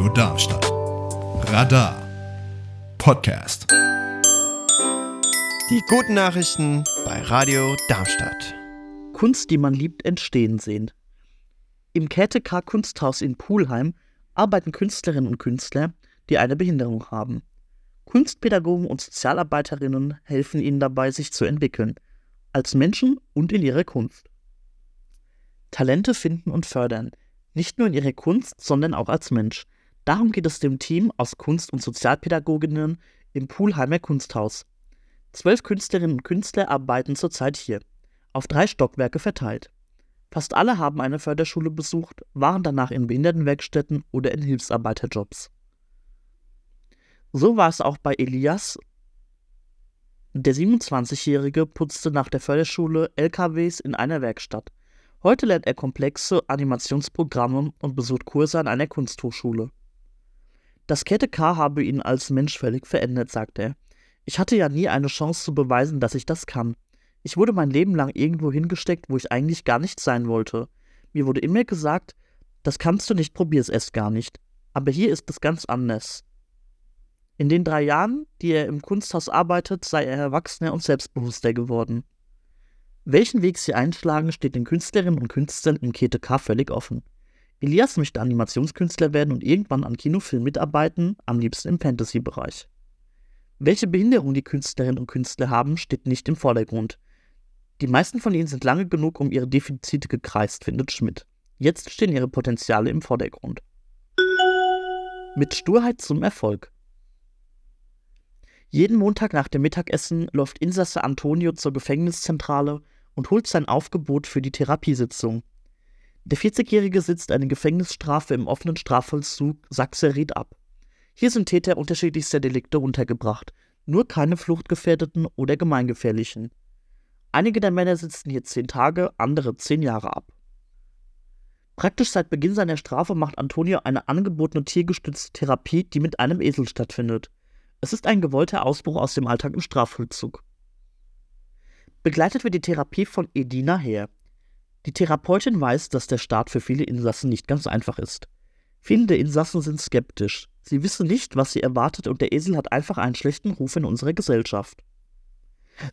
Radio Darmstadt. Radar Podcast. Die guten Nachrichten bei Radio Darmstadt. Kunst, die man liebt, entstehen sehen. Im KTK Kunsthaus in Pulheim arbeiten Künstlerinnen und Künstler, die eine Behinderung haben. Kunstpädagogen und Sozialarbeiterinnen helfen ihnen dabei, sich zu entwickeln, als Menschen und in ihrer Kunst. Talente finden und fördern, nicht nur in ihrer Kunst, sondern auch als Mensch. Darum geht es dem Team aus Kunst- und Sozialpädagoginnen im Pulheimer Kunsthaus. Zwölf Künstlerinnen und Künstler arbeiten zurzeit hier, auf drei Stockwerke verteilt. Fast alle haben eine Förderschule besucht, waren danach in Behindertenwerkstätten oder in Hilfsarbeiterjobs. So war es auch bei Elias. Der 27-Jährige putzte nach der Förderschule LKWs in einer Werkstatt. Heute lernt er komplexe Animationsprogramme und besucht Kurse an einer Kunsthochschule. Das KTK habe ihn als Mensch völlig verändert, sagt er. Ich hatte ja nie eine Chance zu beweisen, dass ich das kann. Ich wurde mein Leben lang irgendwo hingesteckt, wo ich eigentlich gar nicht sein wollte. Mir wurde immer gesagt, das kannst du nicht, probier's erst gar nicht. Aber hier ist es ganz anders. In den drei Jahren, die er im Kunsthaus arbeitet, sei er erwachsener und selbstbewusster geworden. Welchen Weg sie einschlagen, steht den Künstlerinnen und Künstlern im KTK völlig offen. Elias möchte Animationskünstler werden und irgendwann an Kinofilmen mitarbeiten, am liebsten im Fantasy-Bereich. Welche Behinderung die Künstlerinnen und Künstler haben, steht nicht im Vordergrund. Die meisten von ihnen sind lange genug um ihre Defizite gekreist, findet Schmidt. Jetzt stehen ihre Potenziale im Vordergrund. Mit Sturheit zum Erfolg. Jeden Montag nach dem Mittagessen läuft Insasse Antonio zur Gefängniszentrale und holt sein Aufgebot für die Therapiesitzung. Der 40-Jährige sitzt eine Gefängnisstrafe im offenen Strafvollzug Sachse-Ried ab. Hier sind Täter unterschiedlichster Delikte untergebracht, nur keine fluchtgefährdeten oder gemeingefährlichen. Einige der Männer sitzen hier zehn Tage, andere zehn Jahre ab. Praktisch seit Beginn seiner Strafe macht Antonio eine angebotene tiergestützte Therapie, die mit einem Esel stattfindet. Es ist ein gewollter Ausbruch aus dem Alltag im Strafvollzug. Begleitet wird die Therapie von Edina Heer. Die Therapeutin weiß, dass der Start für viele Insassen nicht ganz einfach ist. Viele Insassen sind skeptisch. Sie wissen nicht, was sie erwartet und der Esel hat einfach einen schlechten Ruf in unserer Gesellschaft.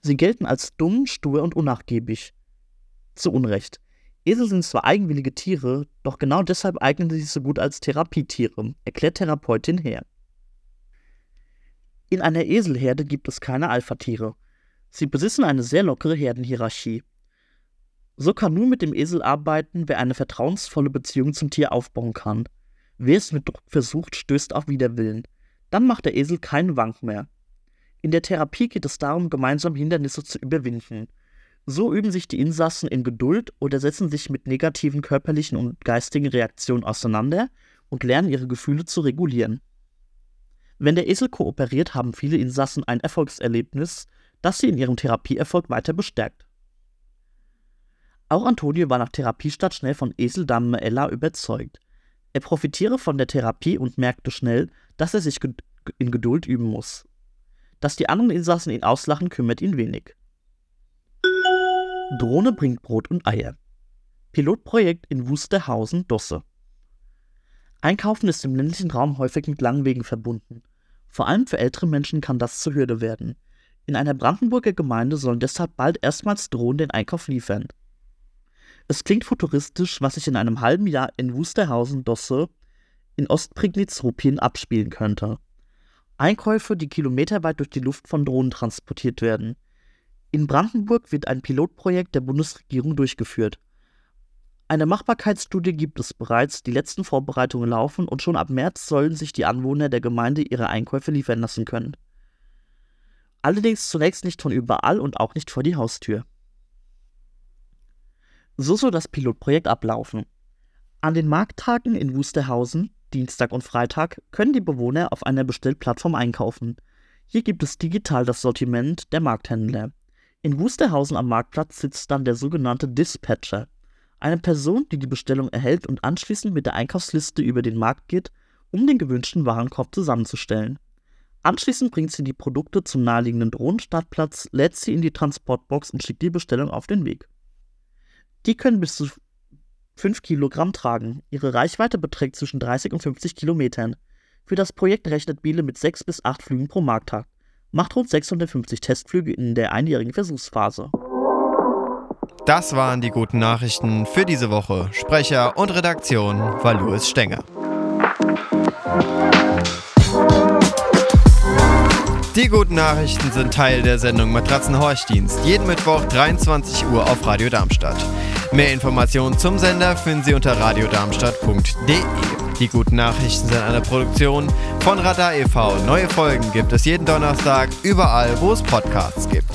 Sie gelten als dumm, stur und unnachgiebig. Zu Unrecht. Esel sind zwar eigenwillige Tiere, doch genau deshalb eignen sie sich so gut als Therapietiere, erklärt Therapeutin Heer. In einer Eselherde gibt es keine Alpha-Tiere. Sie besitzen eine sehr lockere Herdenhierarchie. So kann nur mit dem Esel arbeiten, wer eine vertrauensvolle Beziehung zum Tier aufbauen kann. Wer es mit Druck versucht, stößt auf Widerwillen. Dann macht der Esel keinen Wank mehr. In der Therapie geht es darum, gemeinsam Hindernisse zu überwinden. So üben sich die Insassen in Geduld oder setzen sich mit negativen körperlichen und geistigen Reaktionen auseinander und lernen ihre Gefühle zu regulieren. Wenn der Esel kooperiert, haben viele Insassen ein Erfolgserlebnis, das sie in ihrem Therapieerfolg weiter bestärkt. Auch Antonio war nach Therapiestart schnell von Eseldame Ella überzeugt. Er profitiere von der Therapie und merkte schnell, dass er sich in Geduld üben muss. Dass die anderen Insassen ihn auslachen, kümmert ihn wenig. Drohne bringt Brot und Eier. Pilotprojekt in Wusterhausen, Dosse. Einkaufen ist im ländlichen Raum häufig mit langen Wegen verbunden. Vor allem für ältere Menschen kann das zur Hürde werden. In einer Brandenburger Gemeinde sollen deshalb bald erstmals Drohnen den Einkauf liefern. Es klingt futuristisch, was sich in einem halben Jahr in Wusterhausen-Dosse in Ostprignitz-Ruppin abspielen könnte. Einkäufe, die kilometerweit durch die Luft von Drohnen transportiert werden. In Brandenburg wird ein Pilotprojekt der Bundesregierung durchgeführt. Eine Machbarkeitsstudie gibt es bereits, die letzten Vorbereitungen laufen und schon ab März sollen sich die Anwohner der Gemeinde ihre Einkäufe liefern lassen können. Allerdings zunächst nicht von überall und auch nicht vor die Haustür. So soll das Pilotprojekt ablaufen. An den Markttagen in Wusterhausen, Dienstag und Freitag, können die Bewohner auf einer Bestellplattform einkaufen. Hier gibt es digital das Sortiment der Markthändler. In Wusterhausen am Marktplatz sitzt dann der sogenannte Dispatcher, eine Person, die die Bestellung erhält und anschließend mit der Einkaufsliste über den Markt geht, um den gewünschten Warenkorb zusammenzustellen. Anschließend bringt sie die Produkte zum naheliegenden Drohnenstartplatz, lädt sie in die Transportbox und schickt die Bestellung auf den Weg. Die können bis zu 5 Kilogramm tragen. Ihre Reichweite beträgt zwischen 30 und 50 Kilometern. Für das Projekt rechnet Biele mit 6 bis 8 Flügen pro Markttag, macht rund 650 Testflüge in der einjährigen Versuchsphase. Das waren die guten Nachrichten für diese Woche. Sprecher und Redaktion war Louis Stenger. Die guten Nachrichten sind Teil der Sendung Matratzenhorchdienst. Jeden Mittwoch 23 Uhr auf Radio Darmstadt. Mehr Informationen zum Sender finden Sie unter radiodarmstadt.de. Die guten Nachrichten sind eine Produktion von Radar e.V. Neue Folgen gibt es jeden Donnerstag überall, wo es Podcasts gibt.